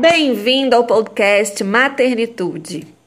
Bem-vindo ao podcast Maternitude.